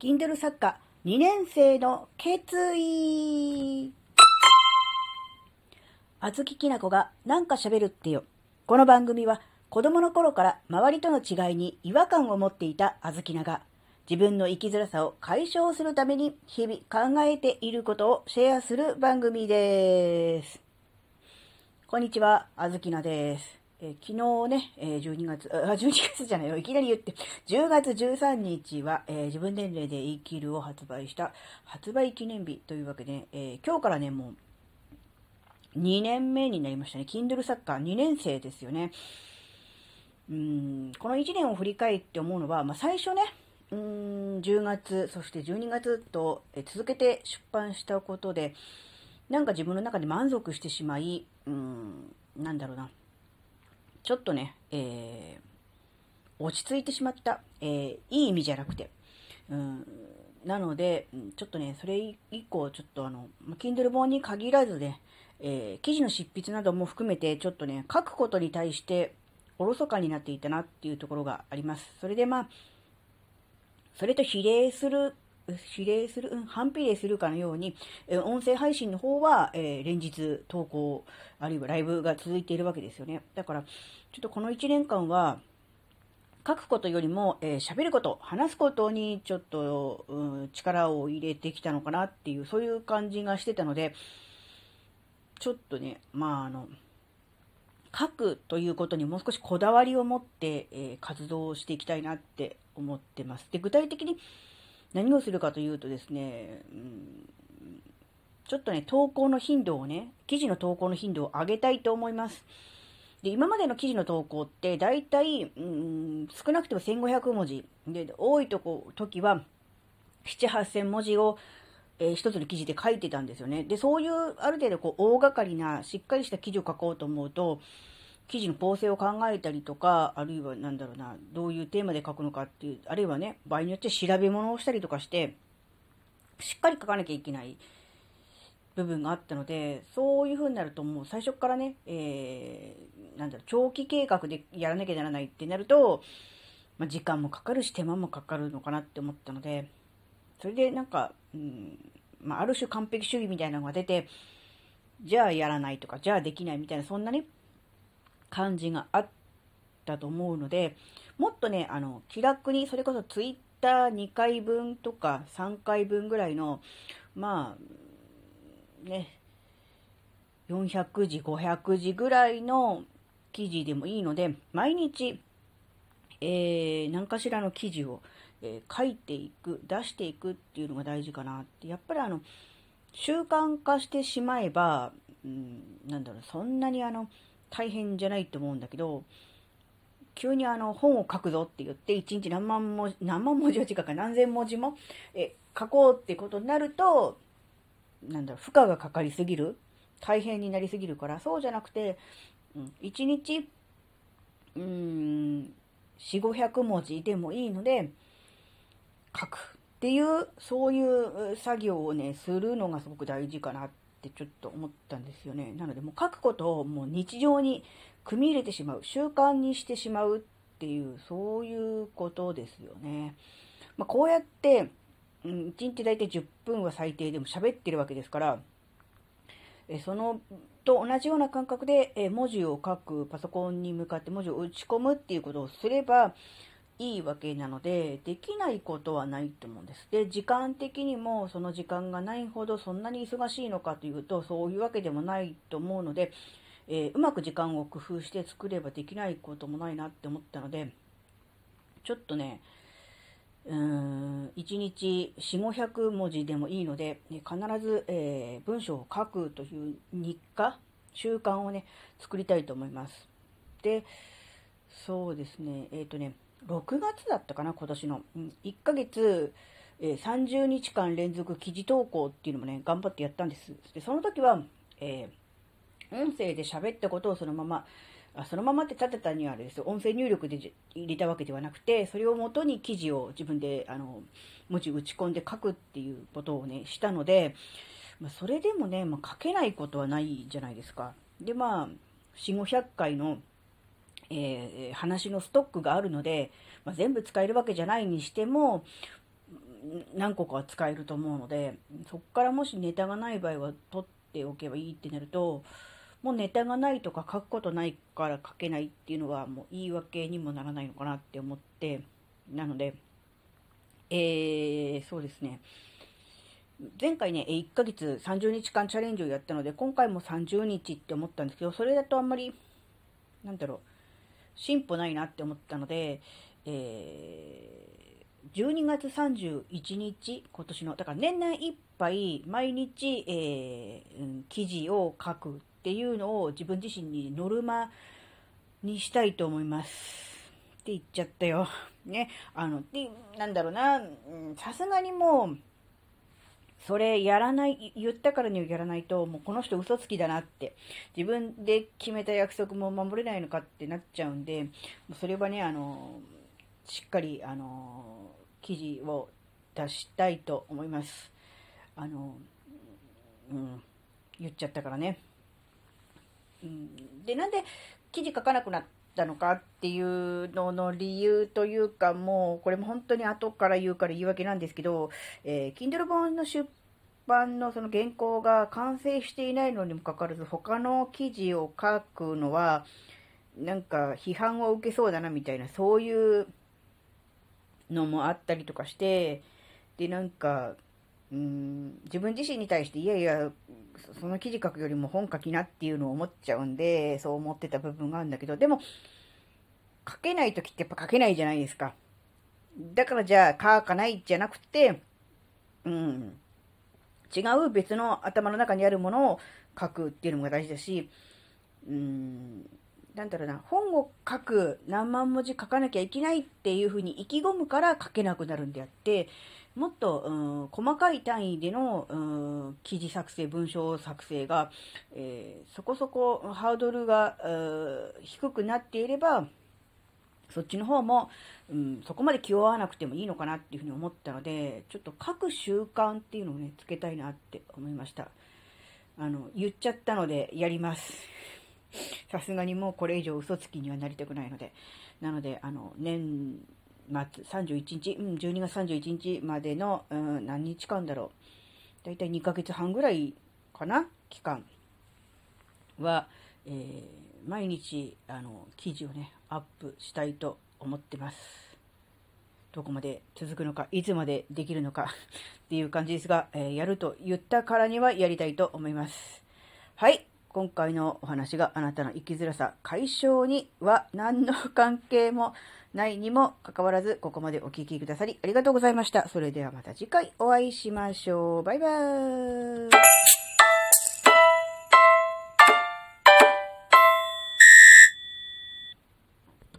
Kindle 作家2年生の決意あずききなこがなんか喋るってよ。この番組は子供の頃から周りとの違いに違和感を持っていたあずきなが自分の生きづらさを解消するために日々考えていることをシェアする番組です。こんにちは、あずきなです。え、昨日ね、え、12月、あ、12月じゃないよ、いきなり言って、10月13日は、え、自分年齢で生きるを発売した発売記念日というわけで、え今日からね、もう、2年目になりましたね。Kindle サッカー2年生ですよね。うん、この1年を振り返って思うのは、まあ、最初ね、うん、10月、そして12月と、え続けて出版したことで、なんか自分の中で満足してしまい、うん、なんだろうな。ちょっとね、えー、落ち着いてしまった。えー、いい意味じゃなくて。うん、なので、ちょっとね、それ以降、ちょっとあの、Kindle 本に限らずね、えー、記事の執筆なども含めて、ちょっとね、書くことに対して、おろそかになっていたなっていうところがあります。それでまあ、それと比例する比例する、うん、反比例するかのように、え音声配信の方は、えー、連日投稿、あるいはライブが続いているわけですよね。だから、ちょっとこの1年間は、書くことよりも、えー、喋ること、話すことにちょっと、うん、力を入れてきたのかなっていう、そういう感じがしてたので、ちょっとね、まああの、書くということにもう少しこだわりを持って、えー、活動していきたいなって思ってます。で、具体的に、何をするかというとですね、うん、ちょっとね、投稿の頻度をね、記事の投稿の頻度を上げたいと思います。で、今までの記事の投稿って、だいたい、うん、少なくても1500文字。で、多いとこ、時は、7、8000文字を、えー、一つの記事で書いてたんですよね。で、そういう、ある程度、こう、大掛かりな、しっかりした記事を書こうと思うと、記事の構成を考えたりとか、あるいはなんだろうな、どういうテーマで書くのかっていう、あるいはね、場合によって調べ物をしたりとかして、しっかり書かなきゃいけない部分があったので、そういう風になるともう最初からね、えー、なんだろう、長期計画でやらなきゃならないってなると、まあ、時間もかかるし手間もかかるのかなって思ったので、それでなんか、うん、まあ、ある種完璧主義みたいなのが出て、じゃあやらないとか、じゃあできないみたいな、そんなね、感じがあったと思うので、もっとね、あの、気楽に、それこそツイッター2回分とか3回分ぐらいの、まあ、ね、400字、500字ぐらいの記事でもいいので、毎日、えー、何かしらの記事を、えー、書いていく、出していくっていうのが大事かなって。やっぱりあの、習慣化してしまえば、うん、なんだろう、そんなにあの、大変じゃないと思うんだけど、急にあの本を書くぞって言って、1日何万文字、何万文字は違うか何千文字もえ書こうってことになると、なんだろう、負荷がかかりすぎる大変になりすぎるから、そうじゃなくて、うん、1日、うん、4、500文字でもいいので、書くっていう、そういう作業をね、するのがすごく大事かなってってちょっと思ったんですよね。なのでもう書くことをもう日常に組み入れてしまう、習慣にしてしまうっていう、そういうことですよね。まあ、こうやって、うん、1日大体10分は最低でも喋ってるわけですから、えそのと同じような感覚で、え文字を書く、パソコンに向かって文字を打ち込むっていうことをすれば、いいわけなので、できないことはないと思うんです。で、時間的にもその時間がないほどそんなに忙しいのかというと、そういうわけでもないと思うので、えー、うまく時間を工夫して作ればできないこともないなって思ったので、ちょっとね、うーん、1日4、500文字でもいいので、必ず、えー、文章を書くという日課、習慣をね、作りたいと思います。で、そうですね、えっ、ー、とね、6月だったかな、今年の。1ヶ月、えー、30日間連続記事投稿っていうのもね、頑張ってやったんです。で、その時は、えー、音声で喋ったことをそのまま、あそのままって立てたにはあれですよ。音声入力で入れたわけではなくて、それを元に記事を自分で、あの、文字打ち込んで書くっていうことをね、したので、まあ、それでもね、まあ、書けないことはないじゃないですか。で、まあ、4、500回のえー、話のストックがあるので、まあ、全部使えるわけじゃないにしても、何個かは使えると思うので、そっからもしネタがない場合は取っておけばいいってなると、もうネタがないとか書くことないから書けないっていうのはもう言い訳にもならないのかなって思って、なので、えー、そうですね。前回ね、1ヶ月30日間チャレンジをやったので、今回も30日って思ったんですけど、それだとあんまり、なんだろう、進歩ないなって思ったので、えー、12月31日、今年の、だから年内いっぱい毎日、えー、記事を書くっていうのを自分自身にノルマにしたいと思います。って言っちゃったよ。ね。あの、で、なんだろうな、さすがにもう、それやらない、言ったからにはやらないと、もうこの人嘘つきだなって、自分で決めた約束も守れないのかってなっちゃうんで、それはね、あの、しっかり、あの、記事を出したいと思います。あの、うん、言っちゃったからね。うん、で、なんで記事書かなくなったたのかっていうのの理由というか、もう、これも本当に後から言うから言い訳なんですけど、えー、Kindle 本の出版のその原稿が完成していないのにもかかわらず、他の記事を書くのは、なんか批判を受けそうだなみたいな、そういうのもあったりとかして、で、なんか、うん、自分自身に対して、いやいや、その記事書くよりも本書きなっていうのを思っちゃうんで、そう思ってた部分があるんだけど、でも、書けない時ってやっぱ書けないじゃないですか。だからじゃあ書かないじゃなくて、うん、違う別の頭の中にあるものを書くっていうのが大事だし、うん、なんだろうな、本を書く何万文字書かなきゃいけないっていうふうに意気込むから書けなくなるんであって、もっと、うん、細かい単位での、うん、記事作成、文章作成が、えー、そこそこハードルが、低くなっていれば、そっちの方も、うん、そこまで気負わなくてもいいのかなっていうふうに思ったので、ちょっと書く習慣っていうのをね、つけたいなって思いました。あの、言っちゃったのでやります。さすがにもうこれ以上嘘つきにはなりたくないので。なので、あの、年末、31日、うん、12月31日までの、うん、何日間だろう。だいたい2ヶ月半ぐらいかな期間は、えー、毎日、あの、記事をね、アップしたいと思ってます。どこまで続くのか、いつまでできるのか っていう感じですが、えー、やると言ったからにはやりたいと思います。はい。今回のお話があなたの生きづらさ解消には何の関係もないにもかかわらず、ここまでお聴きくださりありがとうございました。それではまた次回お会いしましょう。バイバーイ。